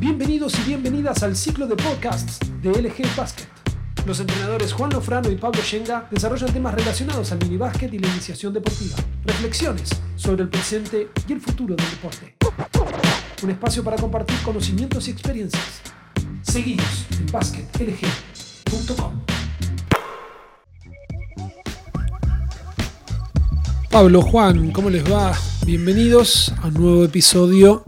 Bienvenidos y bienvenidas al ciclo de podcasts de LG Basket. Los entrenadores Juan Lofrano y Pablo Shenga desarrollan temas relacionados al minibásquet y la iniciación deportiva. Reflexiones sobre el presente y el futuro del deporte. Un espacio para compartir conocimientos y experiencias. Seguidos en basketlg.com. Pablo, Juan, ¿cómo les va? Bienvenidos a un nuevo episodio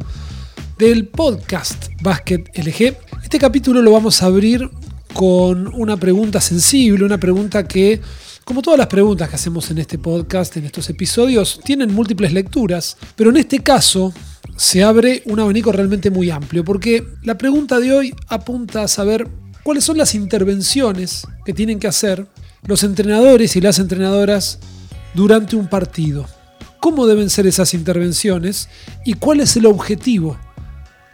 del podcast Basket LG. Este capítulo lo vamos a abrir con una pregunta sensible, una pregunta que, como todas las preguntas que hacemos en este podcast, en estos episodios, tienen múltiples lecturas, pero en este caso se abre un abanico realmente muy amplio, porque la pregunta de hoy apunta a saber cuáles son las intervenciones que tienen que hacer los entrenadores y las entrenadoras durante un partido. ¿Cómo deben ser esas intervenciones y cuál es el objetivo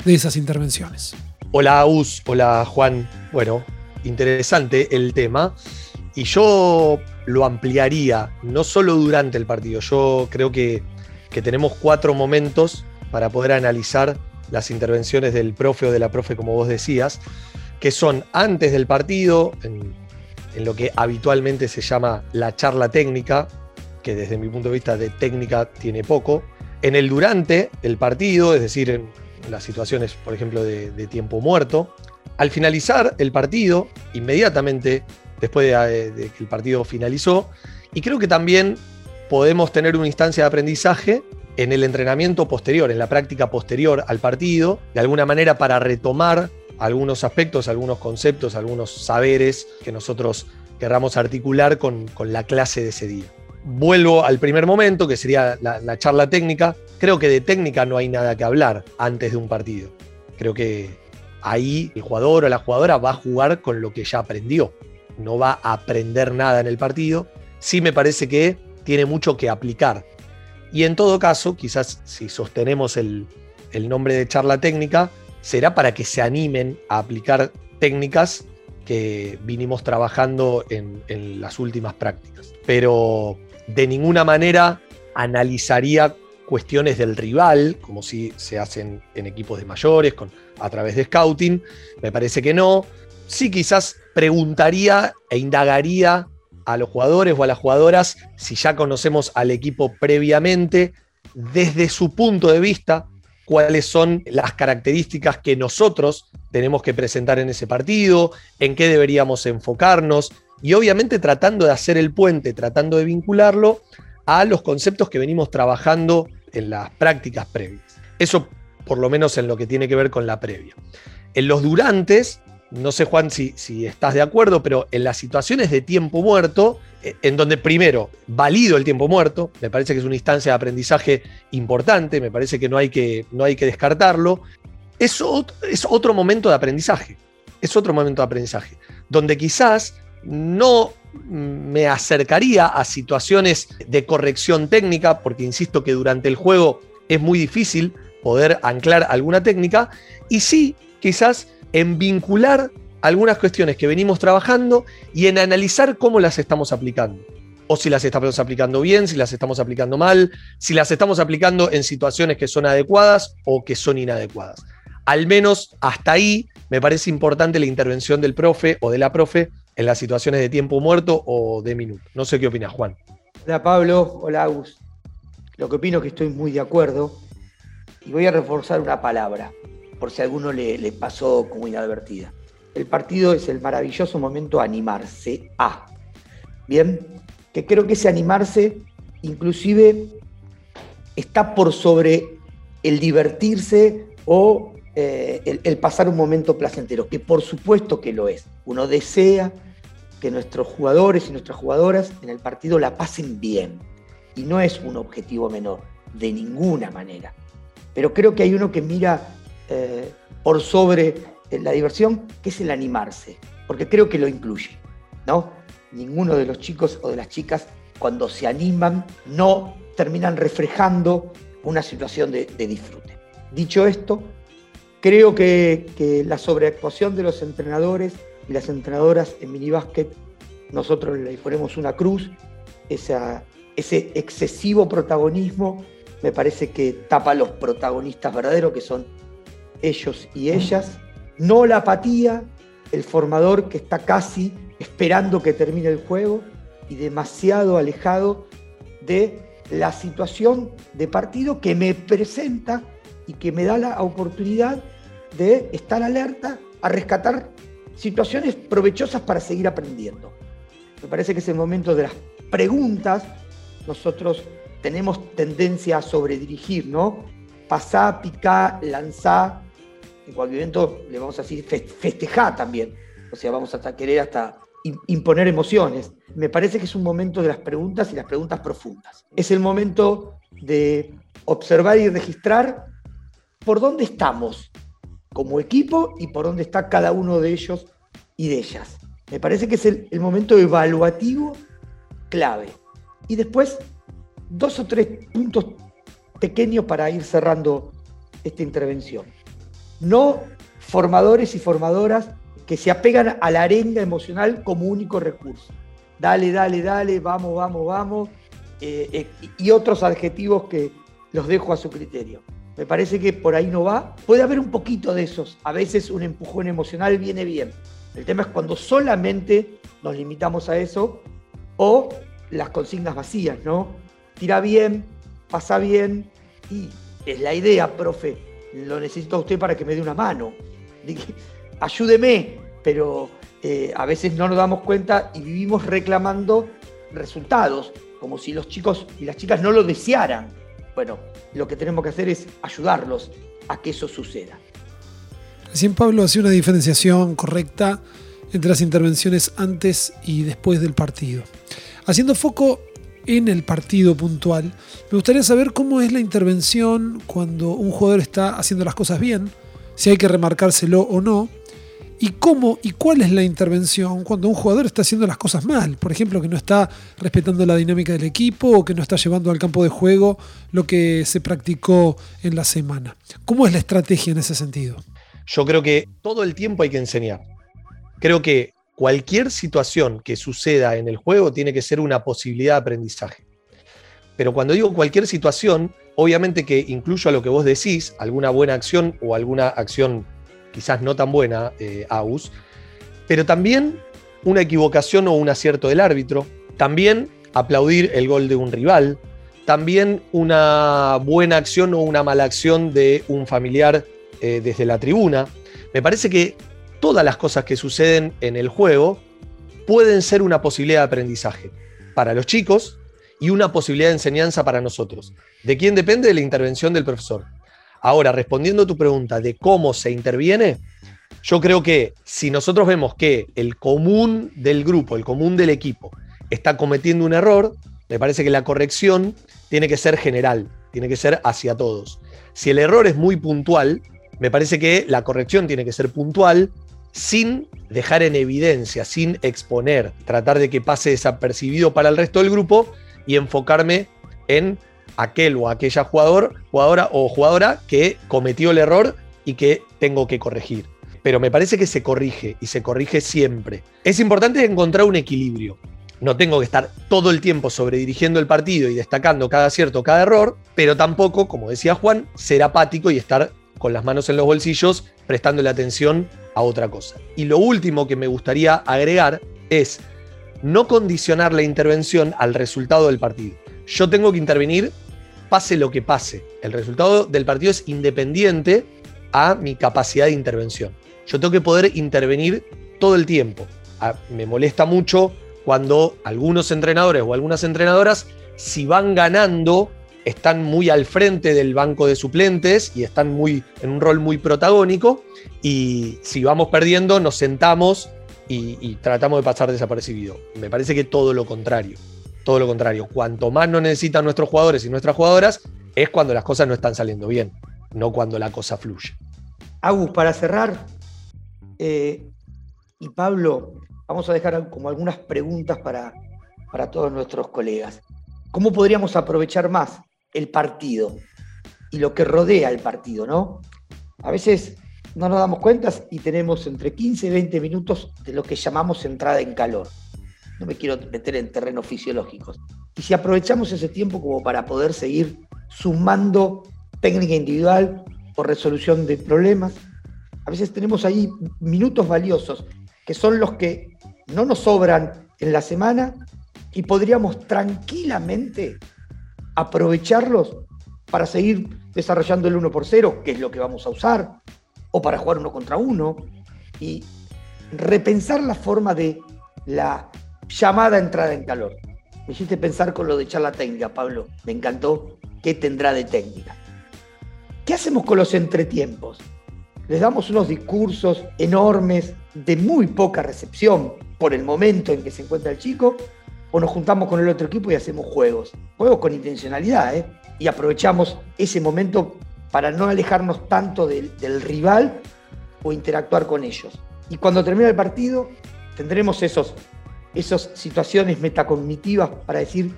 de esas intervenciones? Hola Aus, hola Juan. Bueno, interesante el tema y yo lo ampliaría, no solo durante el partido, yo creo que, que tenemos cuatro momentos para poder analizar las intervenciones del profe o de la profe, como vos decías, que son antes del partido, en, en lo que habitualmente se llama la charla técnica, que desde mi punto de vista de técnica tiene poco. En el durante el partido, es decir, en las situaciones, por ejemplo, de, tiempo muerto. Al finalizar el partido, inmediatamente después de, de, que el partido finalizó, y creo que también podemos tener una instancia de aprendizaje en el entrenamiento posterior, en la práctica posterior al partido, de alguna manera para retomar algunos aspectos, algunos conceptos, algunos saberes que nosotros querramos articular con, con la clase de ese día vuelvo al primer momento, que sería la, la, charla técnica. Creo que de técnica no hay nada que hablar antes de un partido. Creo que ahí el jugador o la jugadora va a jugar con lo que ya aprendió. No va a aprender nada en el partido. Sí me parece que tiene mucho que aplicar. Y en todo caso, quizás si sostenemos el, el nombre de charla técnica, será para que se animen a aplicar técnicas que vinimos trabajando en, en las últimas prácticas. Pero de ninguna manera analizaría cuestiones del rival, como si se hacen en equipos de mayores, con, a través de scouting. Me parece que no. Sí, quizás preguntaría e indagaría a los jugadores o a las jugadoras si ya conocemos al equipo previamente, desde su punto de vista, cuáles son las características que nosotros tenemos que presentar en ese partido, en qué deberíamos enfocarnos, y obviamente tratando de hacer el puente, tratando de vincularlo a los conceptos que venimos trabajando en las prácticas previas. Eso por lo menos en lo que tiene que ver con la previa. En los durantes, no sé Juan si, si estás de acuerdo, pero en las situaciones de tiempo muerto, eh, en donde primero valido el tiempo muerto, me parece que es una instancia de aprendizaje importante, me parece que no hay que, no hay que descartarlo, eso es otro momento de aprendizaje, es otro momento de aprendizaje, donde quizás no me acercaría a situaciones de corrección técnica, porque insisto que durante el juego es muy difícil poder anclar alguna técnica, y sí, quizás en vincular algunas cuestiones que venimos trabajando y en analizar cómo las estamos aplicando. O si las estamos aplicando bien, si las estamos aplicando mal, si las estamos aplicando en situaciones que son adecuadas o que son inadecuadas. Al menos hasta ahí me parece importante la intervención del profe o de la profe en las situaciones de tiempo muerto o de minuto. No sé qué opinas, Juan. Hola Pablo, hola Agus. Lo que opino es que estoy muy de acuerdo y voy a reforzar una palabra, por si a alguno le, pasó como inadvertida. El partido es el maravilloso momento animarse a. Bien, que creo que ese animarse inclusive está por sobre el divertirse o eh, el, pasar un momento placentero, que por supuesto que lo es. Uno desea que nuestros jugadores y nuestras jugadoras en el partido la pasen bien. Y no es un objetivo menor, de ninguna manera. Pero creo que hay uno que mira eh, por sobre eh, la diversión, que es el animarse, porque creo que lo incluye. ¿no? Ninguno de los chicos o de las chicas, cuando se animan, no terminan reflejando una situación de, disfrute. Dicho esto, creo que, que la sobreactuación de los entrenadores y las entrenadoras en minibásquet, nosotros le ponemos una cruz, ese excesivo protagonismo me parece que tapa a los protagonistas verdaderos, que son ellos y ellas, no la apatía, el formador que está casi esperando que termine el juego y demasiado alejado de la situación de partido que me presenta y que me da la oportunidad de estar alerta a rescatar situaciones provechosas para seguir aprendiendo. Me parece que es el momento de las preguntas. Nosotros tenemos tendencia a sobredirigir, ¿no? Pasá, picá, lanzá. En cualquier momento le vamos a decir festejar también. O sea, vamos a querer hasta imponer emociones. Me parece que es un momento de las preguntas y las preguntas profundas. Es el momento de observar y registrar por dónde estamos como equipo y por dónde está cada uno de ellos y de ellas. Me parece que es el, momento evaluativo clave. Y después, dos o tres puntos pequeños para ir cerrando esta intervención. No formadores y formadoras que se apegan a la arenga emocional como único recurso. Dale, dale, dale, vamos, vamos, vamos. Eh, eh, y otros adjetivos que los dejo a su criterio. Me parece que por ahí no va. Puede haber un poquito de esos. A veces un empujón emocional viene bien. El tema es cuando solamente nos limitamos a eso o las consignas vacías, ¿no? Tira bien, pasa bien y es la idea, profe. Lo necesito a usted para que me dé una mano. Ayúdeme, pero eh, a veces no nos damos cuenta y vivimos reclamando resultados, como si los chicos y las chicas no lo desearan. Bueno, lo que tenemos que hacer es ayudarlos a que eso suceda. Recién Pablo hacía una diferenciación correcta entre las intervenciones antes y después del partido. Haciendo foco en el partido puntual, me gustaría saber cómo es la intervención cuando un jugador está haciendo las cosas bien, si hay que remarcárselo o no, y cómo y cuál es la intervención cuando un jugador está haciendo las cosas mal. Por ejemplo, que no está respetando la dinámica del equipo o que no está llevando al campo de juego lo que se practicó en la semana. ¿Cómo es la estrategia en ese sentido? Yo creo que todo el tiempo hay que enseñar. Creo que cualquier situación que suceda en el juego tiene que ser una posibilidad de aprendizaje. Pero cuando digo cualquier situación, obviamente que incluyo a lo que vos decís, alguna buena acción o alguna acción quizás no tan buena, eh, pero también una equivocación o un acierto del árbitro, también aplaudir el gol de un rival, también una buena acción o una mala acción de un familiar eh, desde la tribuna. Me parece que todas las cosas que suceden en el juego pueden ser una posibilidad de aprendizaje para los chicos y una posibilidad de enseñanza para nosotros. ¿De quién depende? De la intervención del profesor. Ahora, respondiendo a tu pregunta de cómo se interviene, yo creo que si nosotros vemos que el común del grupo, el común del equipo, está cometiendo un error, me parece que la corrección tiene que ser general, tiene que ser hacia todos. Si el error es muy puntual, me parece que la corrección tiene que ser puntual, sin dejar en evidencia, sin exponer, tratar de que pase desapercibido para el resto del grupo y enfocarme en aquel o aquella jugador, jugadora o jugadora que cometió el error y que tengo que corregir. Pero me parece que se corrige y se corrige siempre. Es importante encontrar un equilibrio. No tengo que estar todo el tiempo sobredirigiendo el partido y destacando cada acierto, cada error, pero tampoco, como decía Juan, ser apático y estar con las manos en los bolsillos prestándole atención a otra cosa. Y lo último que me gustaría agregar es no condicionar la intervención al resultado del partido. Yo tengo que intervenir pase lo que pase. El resultado del partido es independiente a mi capacidad de intervención. Yo tengo que poder intervenir todo el tiempo. Me molesta mucho cuando algunos entrenadores o algunas entrenadoras, si van ganando, están muy al frente del banco de suplentes y están muy, en un rol muy protagónico. Y si vamos perdiendo, nos sentamos y, y tratamos de pasar desapercibido. Me parece que todo lo contrario todo lo contrario. Cuanto más nos necesitan nuestros jugadores y nuestras jugadoras, es cuando las cosas no están saliendo bien, no cuando la cosa fluye. Agus, para cerrar, eh, y Pablo, vamos a dejar como algunas preguntas para, para todos nuestros colegas. ¿Cómo podríamos aprovechar más el partido y lo que rodea el partido, no? A veces no nos damos cuenta y tenemos entre 15 y 20 minutos de lo que llamamos entrada en calor no me quiero meter en terrenos fisiológicos. Y si aprovechamos ese tiempo como para poder seguir sumando técnica individual, o resolución de problemas. A veces tenemos ahí minutos valiosos que son los que no nos sobran en la semana y podríamos tranquilamente aprovecharlos para seguir desarrollando el 1 por 0, que es lo que vamos a usar, o para jugar uno contra uno, y repensar la forma de la llamada entrada en calor. Me hiciste pensar con lo de charla técnica, Pablo. Me encantó. ¿Qué tendrá de técnica? ¿Qué hacemos con los entretiempos? Les damos unos discursos enormes de muy poca recepción por el momento en que se encuentra el chico, o nos juntamos con el otro equipo y hacemos juegos. Juegos con intencionalidad, ¿eh? Y aprovechamos ese momento para no alejarnos tanto del, del rival o interactuar con ellos. Y cuando termine el partido, tendremos esos, esas situaciones metacognitivas para decir,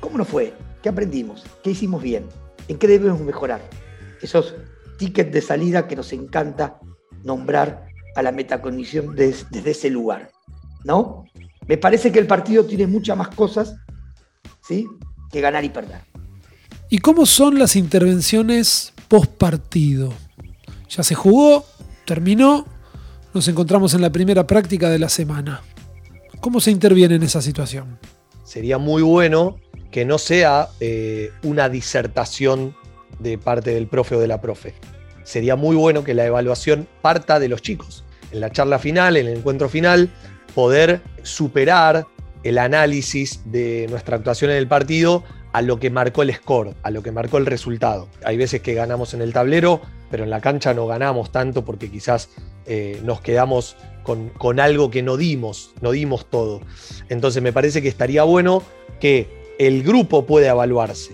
¿cómo nos fue? ¿Qué aprendimos? ¿Qué hicimos bien? ¿En qué debemos mejorar? Esos tickets de salida que nos encanta nombrar a la metacognición desde ese lugar. ¿No? Me parece que el partido tiene muchas más cosas ¿sí? que ganar y perder. ¿Y cómo son las intervenciones post partido? Ya se jugó, terminó, nos encontramos en la primera práctica de la semana. ¿Cómo se interviene en esa situación? Sería muy bueno que no sea eh, una disertación de parte del profe o de la profe. Sería muy bueno que la evaluación parta de los chicos. En la charla final, en el encuentro final, poder superar el análisis de nuestra actuación en el partido a lo que marcó el score, a lo que marcó el resultado. Hay veces que ganamos en el tablero, pero en la cancha no ganamos tanto porque quizás eh, nos quedamos con, con, algo que no dimos, no dimos todo. Entonces me parece que estaría bueno que el grupo pueda evaluarse,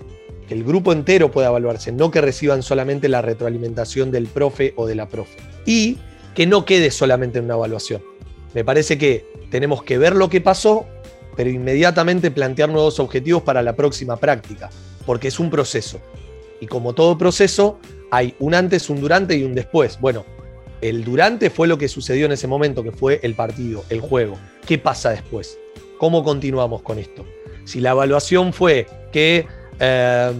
que el grupo entero pueda evaluarse, no que reciban solamente la retroalimentación del profe o de la profe. Y que no quede solamente en una evaluación. Me parece que tenemos que ver lo que pasó, pero inmediatamente plantear nuevos objetivos para la próxima práctica, porque es un proceso. Y como todo proceso, hay un antes, un durante y un después. Bueno, el durante fue lo que sucedió en ese momento, que fue el partido, el juego. ¿Qué pasa después? ¿Cómo continuamos con esto? Si la evaluación fue que eh,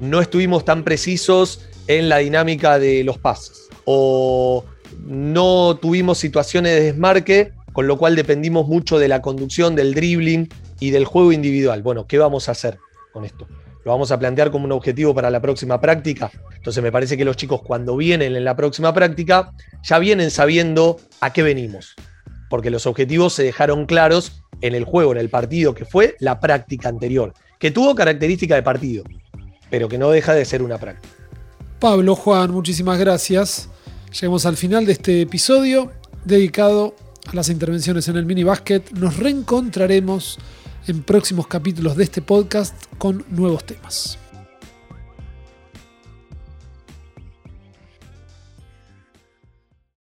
no estuvimos tan precisos en la dinámica de los pases, o no tuvimos situaciones de desmarque, con lo cual dependimos mucho de la conducción, del dribbling y del juego individual. Bueno, ¿qué vamos a hacer con esto? ¿Lo vamos a plantear como un objetivo para la próxima práctica? Entonces me parece que los chicos cuando vienen en la próxima práctica ya vienen sabiendo a qué venimos, porque los objetivos se dejaron claros en el juego, en el partido, que fue la práctica anterior, que tuvo característica de partido, pero que no deja de ser una práctica. Pablo, Juan, muchísimas gracias. Llegamos al final de este episodio dedicado a las intervenciones en el mini basket. Nos reencontraremos en próximos capítulos de este podcast con nuevos temas.